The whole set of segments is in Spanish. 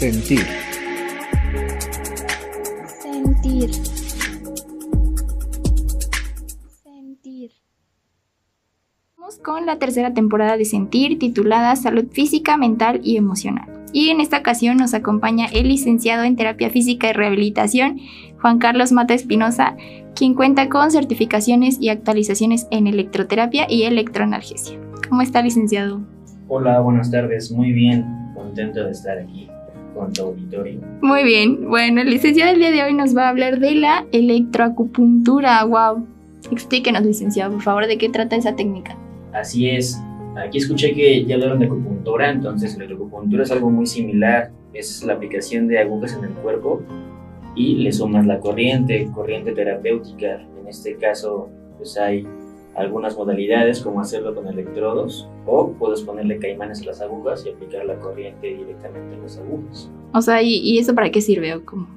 Sentir. Sentir. Sentir. Vamos con la tercera temporada de Sentir titulada Salud Física, Mental y Emocional. Y en esta ocasión nos acompaña el licenciado en Terapia Física y Rehabilitación, Juan Carlos Mata Espinosa, quien cuenta con certificaciones y actualizaciones en electroterapia y electroanalgesia. ¿Cómo está, licenciado? Hola, buenas tardes. Muy bien, contento de estar aquí con tu auditorio. Muy bien. Bueno, el licenciado el día de hoy nos va a hablar de la electroacupuntura. ¡Wow! Explíquenos, licenciado, por favor, de qué trata esa técnica. Así es. Aquí escuché que ya hablaron de acupuntura, entonces la acupuntura es algo muy similar. Es la aplicación de agujas en el cuerpo y le sumas la corriente, corriente terapéutica. En este caso, pues hay algunas modalidades como hacerlo con electrodos o puedes ponerle caimanes a las agujas y aplicar la corriente directamente en las agujas. O sea, ¿y, eso para qué sirve o cómo?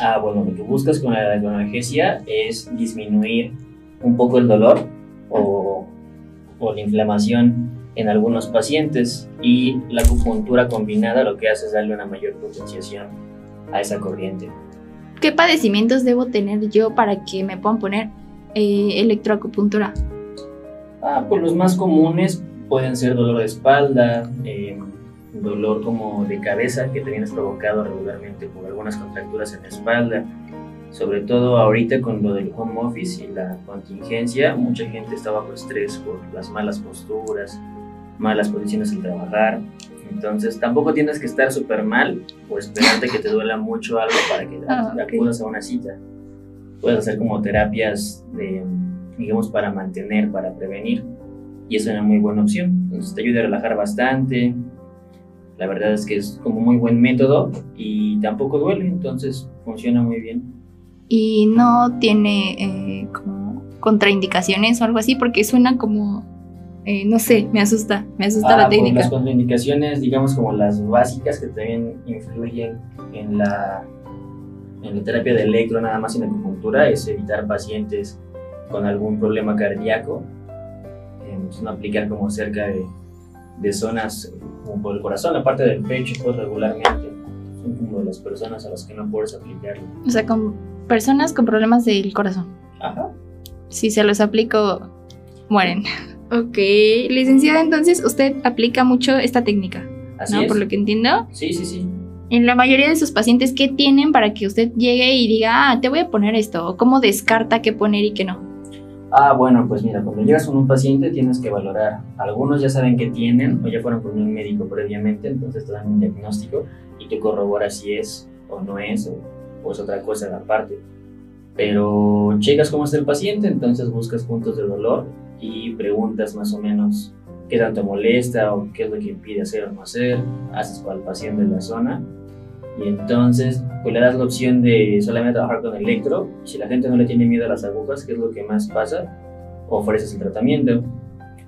Ah, bueno, lo que buscas con la analgesia es disminuir un poco el dolor o, o la inflamación en algunos pacientes y la acupuntura combinada lo que hace es darle una mayor potenciación a esa corriente. ¿Qué padecimientos debo tener yo para que me puedan poner eh, electroacupuntura? Ah, pues los más comunes pueden ser dolor de espalda, eh, dolor como de cabeza que también es provocado regularmente por algunas contracturas en la espalda. Sobre todo ahorita con lo del home office y la contingencia, mucha gente está bajo estrés por las malas posturas, malas posiciones al trabajar. Entonces tampoco tienes que estar súper mal o esperarte que te duela mucho algo para que ah, acudas a una cita. Puedes hacer como terapias de digamos, para mantener, para prevenir. Y es una muy buena opción. Entonces te ayuda a relajar bastante. La verdad es que es como muy buen método y tampoco duele, entonces funciona muy bien. Y no tiene eh, como contraindicaciones o algo así, porque suena como, eh, no sé, me asusta, me asusta la ah, pues técnica. Las contraindicaciones, digamos como las básicas que también influyen en la, en la terapia de electro, nada más en la acupuntura, es evitar pacientes con algún problema cardíaco, no aplicar como cerca de, de, zonas como por el corazón, la parte del pecho, pues regularmente son como las personas a las que no puedes aplicarlo. O sea, con personas con problemas del corazón. Ajá. Si se los aplico, mueren. Ok, licenciada, entonces usted aplica mucho esta técnica, Así ¿no? Es. Por lo que entiendo. Sí, sí, sí. En la mayoría de sus pacientes, ¿qué tienen para que usted llegue y diga, ah, te voy a poner esto? ¿O cómo descarta qué poner y qué no? Ah, bueno, pues mira, cuando llegas con un paciente tienes que valorar. Algunos ya saben que tienen o ya fueron con un médico previamente, entonces te dan un diagnóstico y tú corroboras si es o no es o, es otra cosa aparte. Pero checas cómo está el paciente, entonces buscas puntos de dolor y preguntas más o menos qué tanto molesta o qué es lo que impide hacer o no hacer, haces palpación de la zona y entonces, pues le das la opción de solamente trabajar con electro. Si la gente no le tiene miedo a las agujas, que es lo que más pasa, ofreces el tratamiento.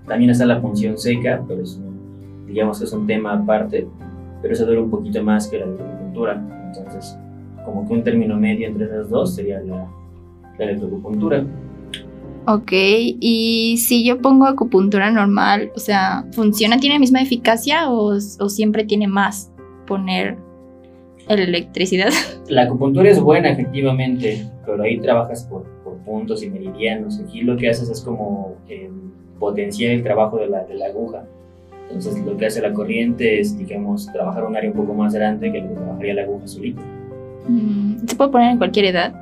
También está la función seca, pero es, digamos que es un tema aparte, pero eso dura un poquito más que la acupuntura. Entonces, como que un término medio entre esas dos sería la, la electroacupuntura. Ok, y si yo pongo acupuntura normal, o sea, ¿funciona? ¿Tiene la misma eficacia o, o siempre tiene más poner electricidad. La acupuntura es buena, efectivamente, pero ahí trabajas por, por puntos y meridianos. Aquí lo que haces es como eh, potenciar el trabajo de la, de la, aguja. Entonces, lo que hace la corriente es, digamos, trabajar un área un poco más grande que lo que trabajaría la aguja solita. Mm, ¿Se puede poner en cualquier edad?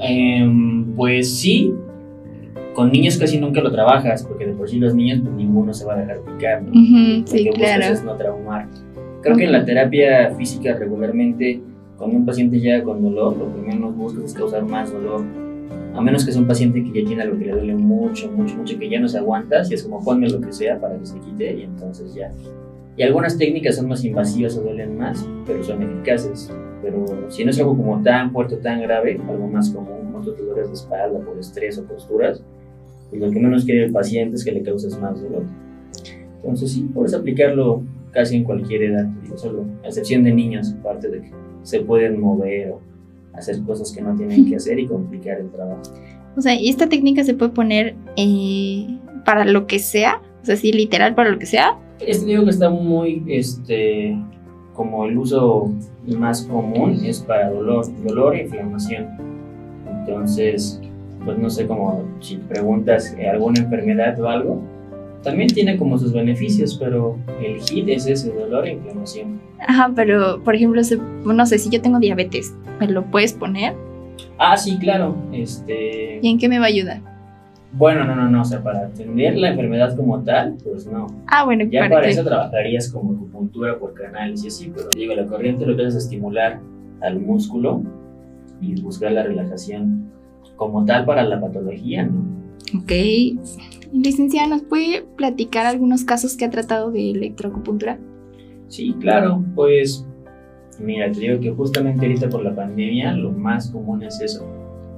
Eh, pues sí. Con niños casi nunca lo trabajas, porque de por sí los niños, pues ninguno se va a dejar picar. ¿no? Uh -huh, sí, claro. no traumar. Creo que en la terapia física regularmente, cuando un paciente llega con dolor, lo que menos buscas es causar más dolor. A menos que sea un paciente que ya tiene algo que le duele mucho, mucho, mucho, que ya no se aguanta, si es como ponme lo que sea para que se quite y entonces ya. Y algunas técnicas son más invasivas o duelen más, pero son eficaces. Pero si no es algo como tan fuerte, tan grave, algo más común, como dolores de espalda por estrés o posturas, pues lo que menos quiere el paciente es que le causes más dolor. Entonces sí, puedes aplicarlo casi en cualquier edad, solo a excepción de niños, aparte de que se pueden mover o hacer cosas que no tienen que hacer y complicar el trabajo. O sea, ¿y esta técnica se puede poner eh, para lo que sea? O sea, sí, literal para lo que sea. Este digo que está muy, este, como el uso más común es para dolor, dolor e inflamación. Entonces, pues no sé cómo si preguntas alguna enfermedad o algo, también tiene como sus beneficios, pero el HIT es ese dolor e inflamación. Ajá, pero por ejemplo, no sé, si yo tengo diabetes, ¿me lo puedes poner? Ah, sí, claro. Este... ¿Y en qué me va a ayudar? Bueno, no, no, no, o sea, para atender la enfermedad como tal, pues no. Ah, bueno, ya para, eso trabajarías como acupuntura por canales y así, pero digo, la corriente lo que hace es estimular al músculo y buscar la relajación como tal para la patología, ¿no? Ok. Licenciada, ¿nos puede platicar algunos casos que ha tratado de electroacupuntura? Sí, claro, pues mira, te digo que justamente ahorita por la pandemia lo más común es eso.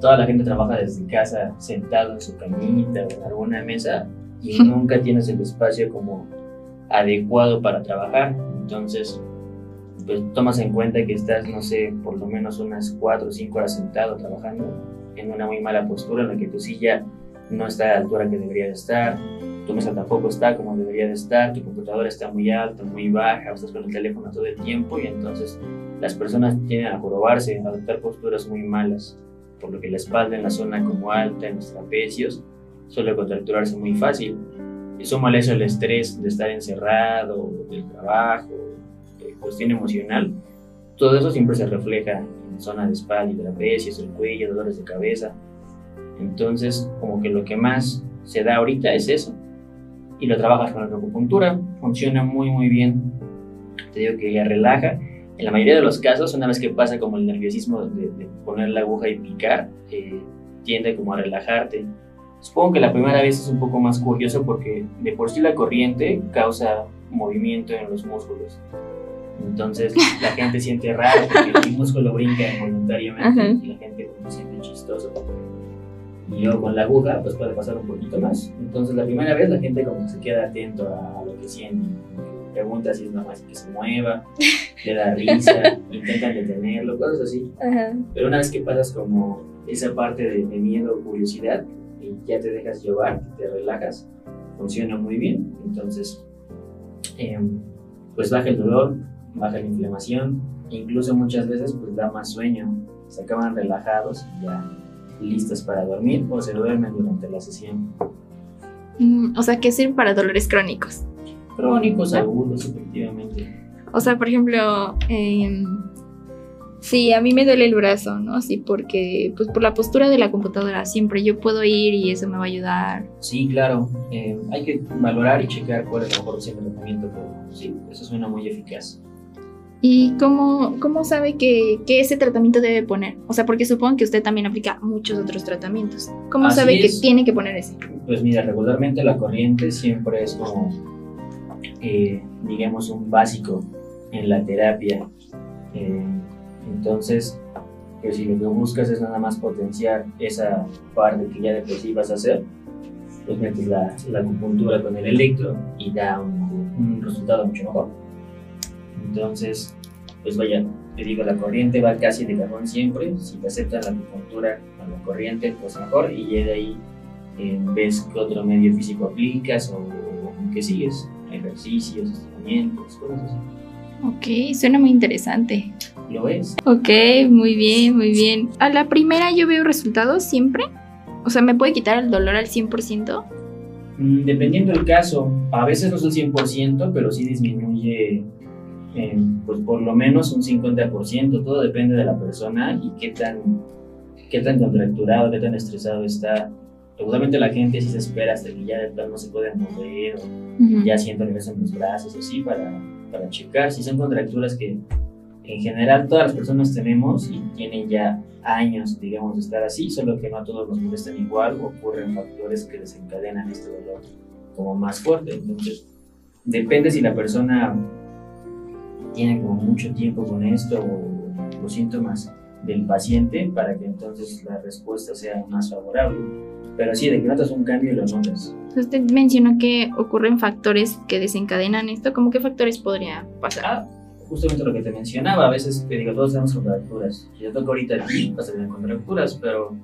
Toda la gente trabaja desde casa, sentado en su camita o en alguna mesa y nunca tienes el espacio como adecuado para trabajar. Entonces, pues tomas en cuenta que estás, no sé, por lo menos unas 4 o 5 horas sentado trabajando en una muy mala postura en la que tu silla no está a la altura que debería de estar, tu mesa tampoco está como debería de estar, tu computadora está muy alta, muy baja, estás con el teléfono todo el tiempo y entonces las personas tienden a jorobarse, a adoptar posturas muy malas, por lo que la espalda en la zona como alta, en los trapecios, suele contracturarse muy fácil. Y suma eso el estrés de estar encerrado, del trabajo, de cuestión emocional. Todo eso siempre se refleja en zona de espalda y trapecios, el cuello, dolores de cabeza. Entonces, como que lo que más se da ahorita es eso. Y lo trabajas con la acupuntura, funciona muy, muy bien. Te digo que ya relaja. En la mayoría de los casos, una vez que pasa como el nerviosismo de, poner la aguja y picar, eh, tiende como a relajarte. Supongo que la primera vez es un poco más curioso porque de por sí la corriente causa movimiento en los músculos. Entonces la gente siente raro porque el músculo brinca involuntariamente y la gente se siente chistoso y yo con la aguja pues puede pasar un poquito más. Entonces la primera vez la gente como se queda atento a lo que siente, pregunta si es normal que se mueva, le da risa, intentan detenerlo, cosas así. Pero una vez que pasas como esa parte de, miedo o curiosidad y ya te dejas llevar, te relajas, funciona muy bien. Entonces, em, pues baja el dolor, baja la inflamación, incluso muchas veces pues da más sueño, se acaban relajados y ya listas para dormir o se duermen durante la sesión. Mm, o sea, ¿qué sirve para dolores crónicos? Crónicos, agudos, efectivamente. O sea, por ejemplo, eh, sí, a mí me duele el brazo, ¿no? Sí, porque pues por la postura de la computadora siempre yo puedo ir y eso me va a ayudar. Sí, claro. Eh, hay que valorar y checar cuál es la mejor opción de tratamiento, pero sí, eso suena muy eficaz. ¿Y cómo, cómo sabe que, que, ese tratamiento debe poner? O sea, porque supongo que usted también aplica muchos otros tratamientos. ¿Cómo sabe que tiene que poner ese? Pues mira, regularmente la corriente siempre es como, eh, digamos, un básico en la terapia. Eh, entonces, pues si lo que buscas es nada más potenciar esa parte que ya de por sí vas a hacer, pues metes la, la acupuntura con el electro y da un, un resultado mucho mejor. Entonces, pues vaya, te digo, la corriente va casi de cajón siempre. Si te aceptan la acupuntura con la corriente, pues mejor. Y ya de ahí eh, ves qué otro medio físico aplicas o, qué sigues. Ejercicios, estiramientos, cosas así. Ok, suena muy interesante. ¿Lo ves? Ok, muy bien, muy bien. A la primera yo veo resultados siempre. O sea, ¿me puede quitar el dolor al 100%? Mm, dependiendo del caso, a veces no es el 100%, pero sí disminuye pues por lo menos un 50%, todo depende de la persona y qué tan, qué tan contracturado, qué tan estresado está. Seguramente la gente sí se espera hasta que ya de plano no se puede mover o ya siente nervios en los brazos, así, para, para checar si son contracturas que en general todas las personas tenemos y tienen ya años, digamos, de estar así, solo que no a todos nos molestan igual o ocurren factores que desencadenan este dolor como más fuerte. Entonces, depende si la persona tiene como mucho tiempo con esto o los síntomas del paciente para que entonces la respuesta sea más favorable. Pero sí, de que notas un cambio lo notas. Usted mencionó que ocurren factores que desencadenan esto. ¿Cómo qué factores podría pasar? Ah, justamente lo que te mencionaba. A veces, te digo, todos tenemos contracturas. Si yo toco ahorita aquí, vas a tener contracturas, pero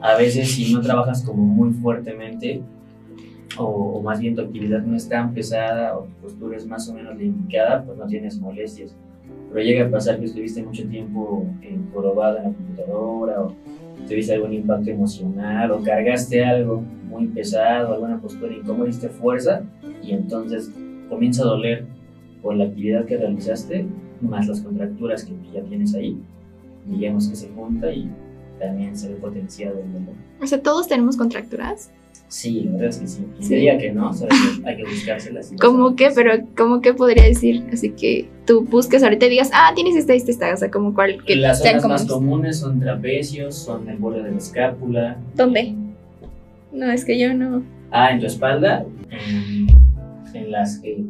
a veces si no trabajas como muy fuertemente, o, más bien tu actividad no es tan pesada o tu postura es más o menos indicada, pues no tienes molestias. pero llega a pasar que estuviste mucho tiempo jorobado en la computadora o tuviste algún impacto emocional o cargaste algo muy pesado, alguna postura incómoda, diste fuerza y entonces comienza a doler por la actividad que realizaste, más las contracturas que ya tienes ahí, digamos que se junta y también se ve potenciado el dolor. O sea, ¿todos tenemos contracturas? Sí, la verdad es que sí. Y diría que no, solo que hay que buscárselas. ¿Cómo que? Pero, ¿cómo que podría decir? Así que tú busques ahorita y digas, ah, tienes esta, esta, esta. O sea, como cual. Que Las zonas más comunes son trapecios, son el borde de la escápula. ¿Dónde? No, es que yo no. Ah, en tu espalda. En, en las que.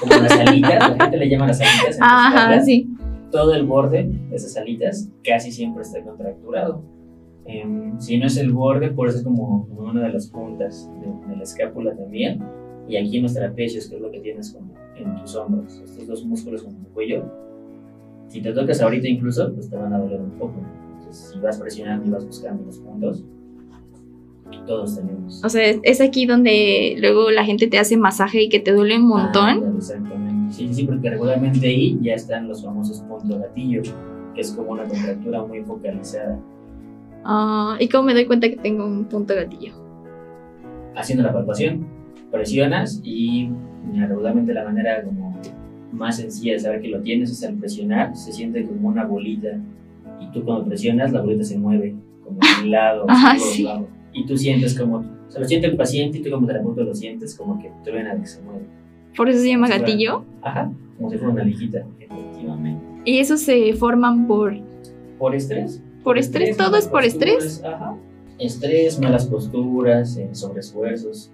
Como las alitas, la gente le llama las alitas. En Ajá, sí. Todo el borde de esas alitas casi siempre está contracturado Em, si no es el borde, por eso es como, una de las puntas de, la escápula también. Y aquí en los trapecios, que es lo que tienes como en tus hombros, estos dos músculos como el cuello. Si te tocas ahorita incluso, pues te van a doler un poco. Entonces, si vas presionando y vas buscando los puntos, todos tenemos. O sea, es aquí donde luego la gente te hace masaje y que te duele un montón. exactamente. Sí, sí, porque regularmente ahí ya están los famosos puntos gatillo, que es como una contractura muy focalizada. Ah, ¿Y cómo me doy cuenta que tengo un punto gatillo? Haciendo la palpación, presionas y regularmente la manera como más sencilla de saber que lo tienes es al presionar, se siente como una bolita y tú cuando presionas la bolita se mueve como de un lado, Ajá, sí. y tú sientes como, se lo siente el paciente y tú como terapeuta lo sientes como que truena que se mueve. ¿Por eso se llama gatillo? Ajá, como si fuera una lijita, efectivamente. ¿Y eso se forman por...? Por estrés. ¿Por estrés? ¿Todo es por estrés? Ajá. Estrés, malas posturas, eh, sobreesfuerzos.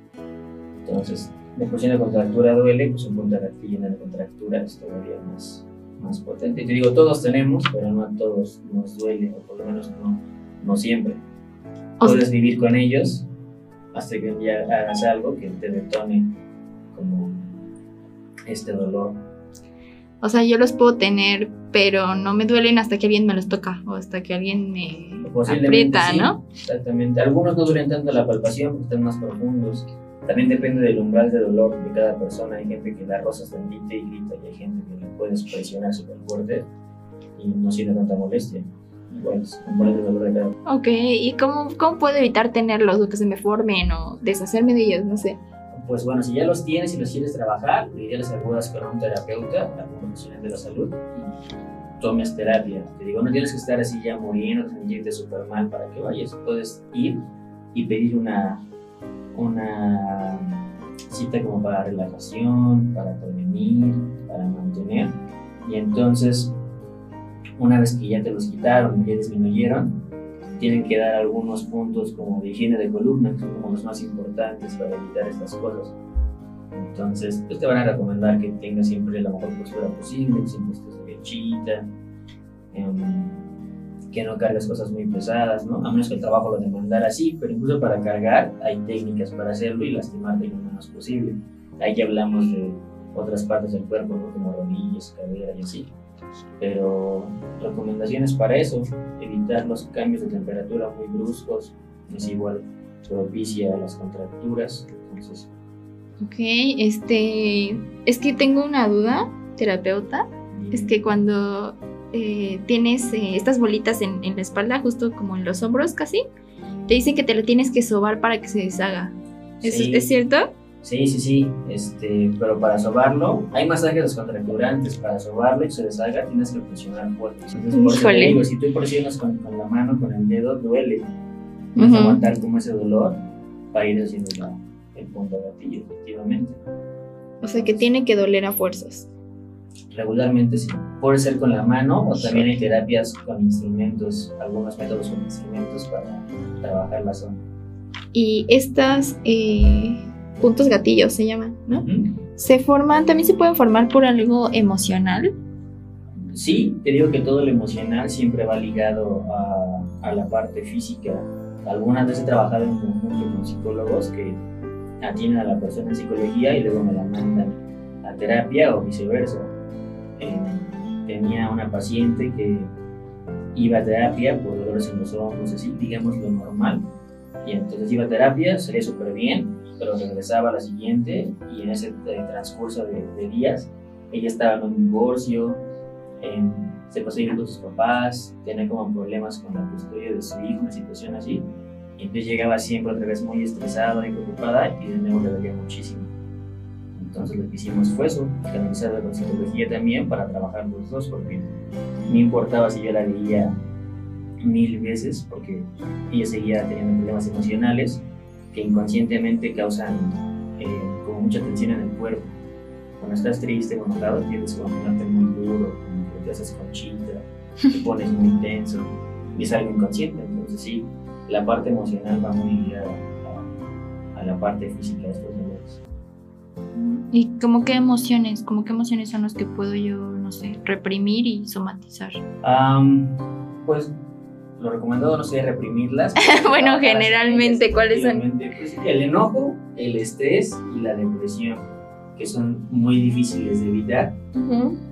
Entonces, de por si una contractura duele, pues un punto de en la contractura es todavía más, más potente. Y te digo, todos tenemos, pero no a todos nos duele, o por lo menos no, no siempre. Puedes vivir con ellos hasta que un día hagas algo que te detone como este dolor o sea, yo los puedo tener, pero no me duelen hasta que alguien me los toca o hasta que alguien me aprieta, ¿no? Exactamente. Algunos no duelen tanto la palpación porque están más profundos. También depende del umbral de dolor de cada persona. Hay gente que la rosa tantito y grita y hay gente que le puedes presionar súper fuerte y no siente tanta molestia. Igual, es umbral de dolor de cada Ok, ¿y cómo, cómo puedo evitar tenerlos o que se me formen o deshacerme de ellos? No sé pues bueno, si ya los tienes y los quieres trabajar, lo ideal acudas con un terapeuta, algún profesional de la salud, y tomes terapia. Te digo, no tienes que estar así ya muriendo, sentirte súper mal para que vayas. Puedes ir y pedir una, una cita como para relajación, para prevenir, para mantener. Y entonces, una vez que ya te los quitaron, ya disminuyeron, tienen que dar algunos puntos como de higiene de columna, que son como los más importantes para evitar estas cosas. Entonces, pues te van a recomendar que tengas siempre la mejor postura posible, que siempre estés derechita, em, que no cargues cosas muy pesadas, ¿no? A menos que el trabajo lo demandara así, pero incluso para cargar hay técnicas para hacerlo y lastimarte lo menos posible. Ahí ya hablamos de otras partes del cuerpo, como rodillas, cadera y así pero recomendaciones para eso, evitar los cambios de temperatura muy bruscos, es igual propicia las contracturas. Entonces. Ok, este, es que tengo una duda, terapeuta, es que cuando eh, tienes eh, estas bolitas en, en, la espalda, justo como en los hombros casi, te dicen que te lo tienes que sobar para que se deshaga. ¿Es cierto? Sí, sí, sí, este, pero para sobarlo, hay masajes descontracturantes, para sobarlo y se deshaga tienes que presionar fuerte. Entonces, por digo, si tú presionas con, con, la mano, con el dedo, duele. Tienes que aguantar como ese dolor para ir haciendo el punto gatillo, efectivamente. O sea que tiene que doler a fuerzas. Regularmente sí. Puede ser con la mano o también hay terapias con instrumentos, algunos métodos con instrumentos para trabajar la zona. Y estas... Eh puntos gatillos se llaman, ¿no? Se forman, también se pueden formar por algo emocional. Sí, te digo que todo lo emocional siempre va ligado a, a la parte física. Algunas veces he trabajado en conjunto con psicólogos que atienden a la persona en psicología y luego me la mandan a terapia o viceversa. Eh, tenía una paciente que iba a terapia por dolores en los ojos, así, digamos lo normal, y entonces iba a terapia, salía súper bien, pero regresaba a la siguiente y en ese transcurso de, días ella estaba en un divorcio, em, se pasó con sus papás, tenía como problemas con la custodia de su hijo, una situación así. Y entonces llegaba siempre otra vez muy estresada y preocupada y de nuevo le dolía muchísimo. Entonces lo que hicimos fue eso, canalizarla con psicología también para trabajar los dos, porque no importaba si yo la veía mil veces, porque ella seguía teniendo problemas emocionales que inconscientemente causan eh, como mucha tensión en el cuerpo. Cuando estás triste o enojado, tienes que ponerte muy duro, como te haces conchita, te pones muy tenso, y es algo inconsciente. Entonces sí, la parte emocional va muy ligada a, a la parte física de estos dolores. ¿Y como qué emociones, como qué emociones son las que puedo yo, no sé, reprimir y somatizar? pues lo recomendado no sería reprimirlas. bueno, generalmente, ¿cuáles son? Pues, el enojo, el estrés y la depresión, que son muy difíciles de evitar,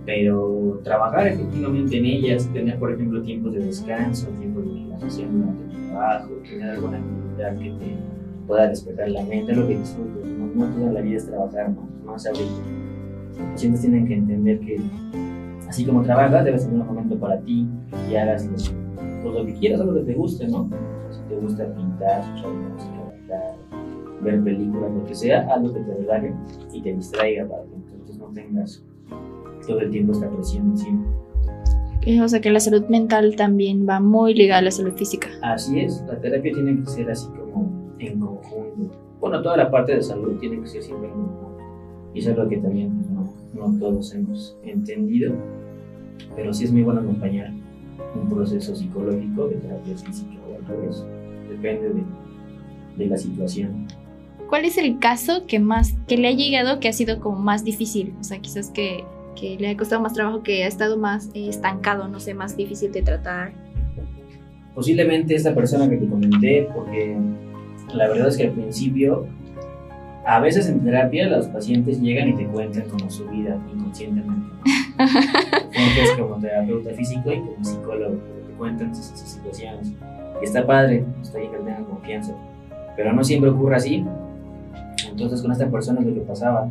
pero trabajar efectivamente en ellas, tener, por ejemplo, tiempos de descanso, tiempos de relajación durante el trabajo, tener alguna actividad que te pueda despertar la mente, lo que disfrutes. No, toda la vida es trabajar, no, no es abrir. Los pacientes tienen que entender que así como trabajas, debes tener un momento para ti y hagas lo, pues, lo que quieras, lo que te guste, ¿no? Si te gusta pintar, escuchar música, bailar, ver películas, lo que sea, lo que te relaje y te distraiga para que entonces no tengas todo el tiempo esta presión encima. O sea que la salud mental también va muy ligada a la salud física. Así es, la terapia tiene que ser así como en conjunto. Bueno, toda la parte de salud tiene que ser siempre en conjunto. Y eso es lo que también pues, no, todos hemos entendido, pero sí es muy bueno acompañar un proceso psicológico de terapia física o al revés. Depende de, de la situación. ¿Cuál es el caso que más, que le ha llegado que ha sido como más difícil? O sea, quizás que, que le ha costado más trabajo, que ha estado más eh, estancado, no sé, más difícil de tratar. Posiblemente esta persona que te comenté, porque la verdad es que al principio, a veces en terapia los pacientes llegan y te cuentan como su vida inconscientemente. es como terapeuta físico y como psicólogo, te cuentan sus, situaciones. Y está padre, está bien que tengan confianza. Pero no siempre ocurre así. Entonces con esta persona es lo que pasaba.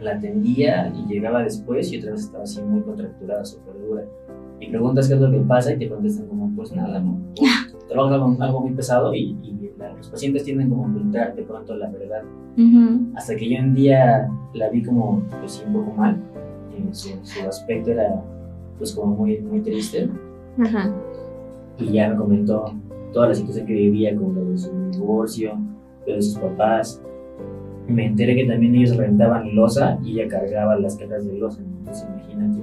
La atendía y llegaba después y otra vez estaba así muy contracturada, súper dura. Y preguntas qué es lo que pasa y te contestan como, pues nada, no. Trabajas algo, algo muy pesado y, los pacientes tienden como a ocultar de pronto la verdad. Hasta que yo un día la vi como, pues un poco mal su, aspecto era pues como muy, muy triste. Y ya me comentó toda la situación que vivía con lo de su divorcio, lo de sus papás. Me enteré que también ellos rentaban losa y ella cargaba las cajas de losa. Entonces imagínate.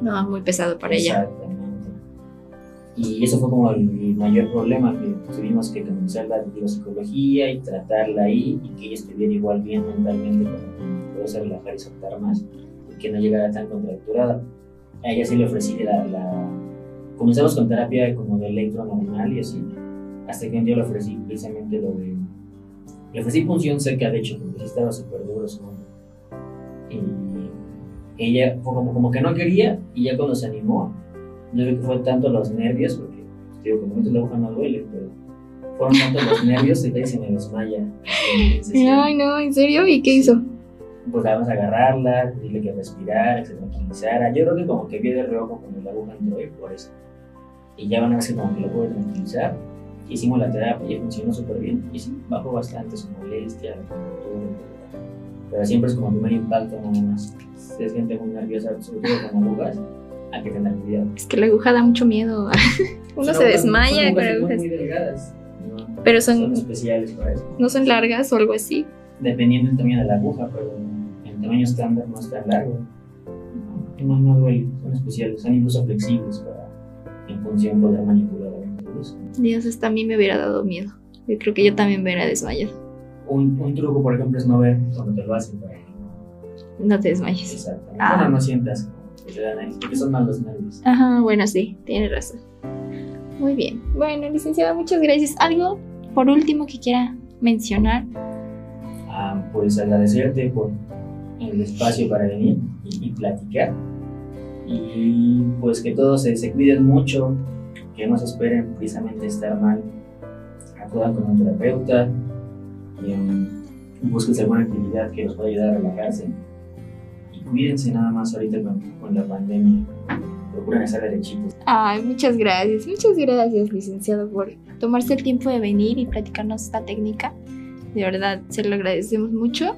No, muy pesado para ella. Y eso fue como el, mayor problema, que tuvimos que comenzar la psicología y tratarla ahí y que ella estuviera igual bien mentalmente para pudiese relajar y soltar más que no llegara tan contracturada. A ella sí le ofrecí la, la... Comenzamos con terapia como de electro normal y así, hasta que un día le ofrecí precisamente lo de... Le ofrecí punción seca, de hecho, porque estaba súper duro su hombro. Y ella como, como que no quería, y ya cuando se animó, yo creo que fue tanto los nervios, porque digo, como la aguja no duele, pero fueron tanto los nervios que se me desmaya. Ay, no, ¿en serio? ¿Y qué hizo? pues vamos a agarrarla, dile que respirara, que se tranquilizara. Yo creo que como que vi de reojo cuando la aguja entró y por eso. Y ya van a ver que como que lo puede tranquilizar. Hicimos la terapia y funcionó súper bien. Y sí, bajó bastante su molestia, la. Pero siempre es como primer impacto nada más. Se siente muy nerviosa, sobre todo con agujas. Hay que tener cuidado. Es que la aguja da mucho miedo. Uno se desmaya con agujas. Muy delgadas. pero son, son especiales para eso. No son largas o algo así dependiendo del tamaño de la aguja, pero el tamaño estándar no es tan largo. No, no duele, son especiales, son incluso flexibles para en función poder manipular Dios, esto a mí me hubiera dado miedo. Yo creo que yo también me hubiera desmayado. Un, un truco, por ejemplo, es no ver cuando te lo hacen para no te desmayes. Exacto. Ah. Bueno, no sientas porque son malos nervios. Ajá, bueno, sí, tienes razón. Muy bien. Bueno, licenciada, muchas gracias. ¿Algo por último que quiera mencionar? pues agradecerte por el espacio para venir y, platicar. Y pues que todos se, cuiden mucho, que no se esperen precisamente estar mal. Acudan con un terapeuta, y, um, busquen alguna actividad que los pueda ayudar a relajarse. Cuídense nada más ahorita con, con la pandemia. procuren estar derechitos. Ay, muchas gracias, muchas gracias, licenciado, por tomarse el tiempo de venir y platicarnos esta técnica. De verdad, se lo agradecemos mucho.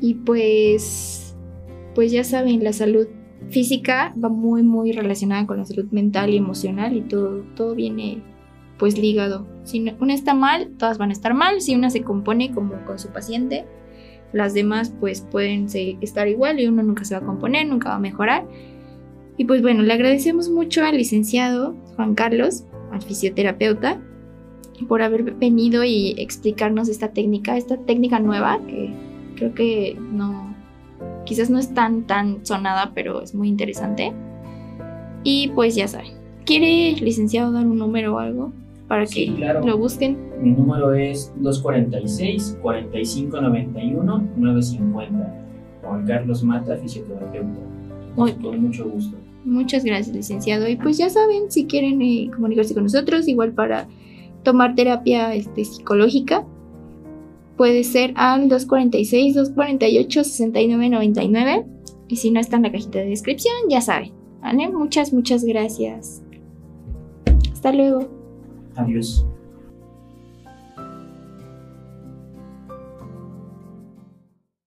Y pues, pues ya saben, la salud física va muy, muy relacionada con la salud mental y emocional y todo, todo viene pues ligado. Si una está mal, todas van a estar mal. Si una se compone como con su paciente, las demás pues pueden estar igual y uno nunca se va a componer, nunca va a mejorar. Y pues bueno, le agradecemos mucho al licenciado Juan Carlos, al fisioterapeuta, por haber venido y explicarnos esta técnica, esta técnica nueva que creo que no, quizás no es tan, tan sonada, pero es muy interesante. Y pues ya saben, ¿quiere licenciado dar un número o algo para que lo busquen? Mi número es 246 4591 950. Juan Carlos Mata, fisioterapeuta. Muy, con mucho gusto. Muchas gracias, licenciado. Y pues ya saben, si quieren eh, comunicarse con nosotros, igual para tomar terapia este, psicológica, puede ser al 246-248-6999. Y si no está en la cajita de descripción, ya saben. ¿Vale? Muchas, muchas gracias. Hasta luego. Kang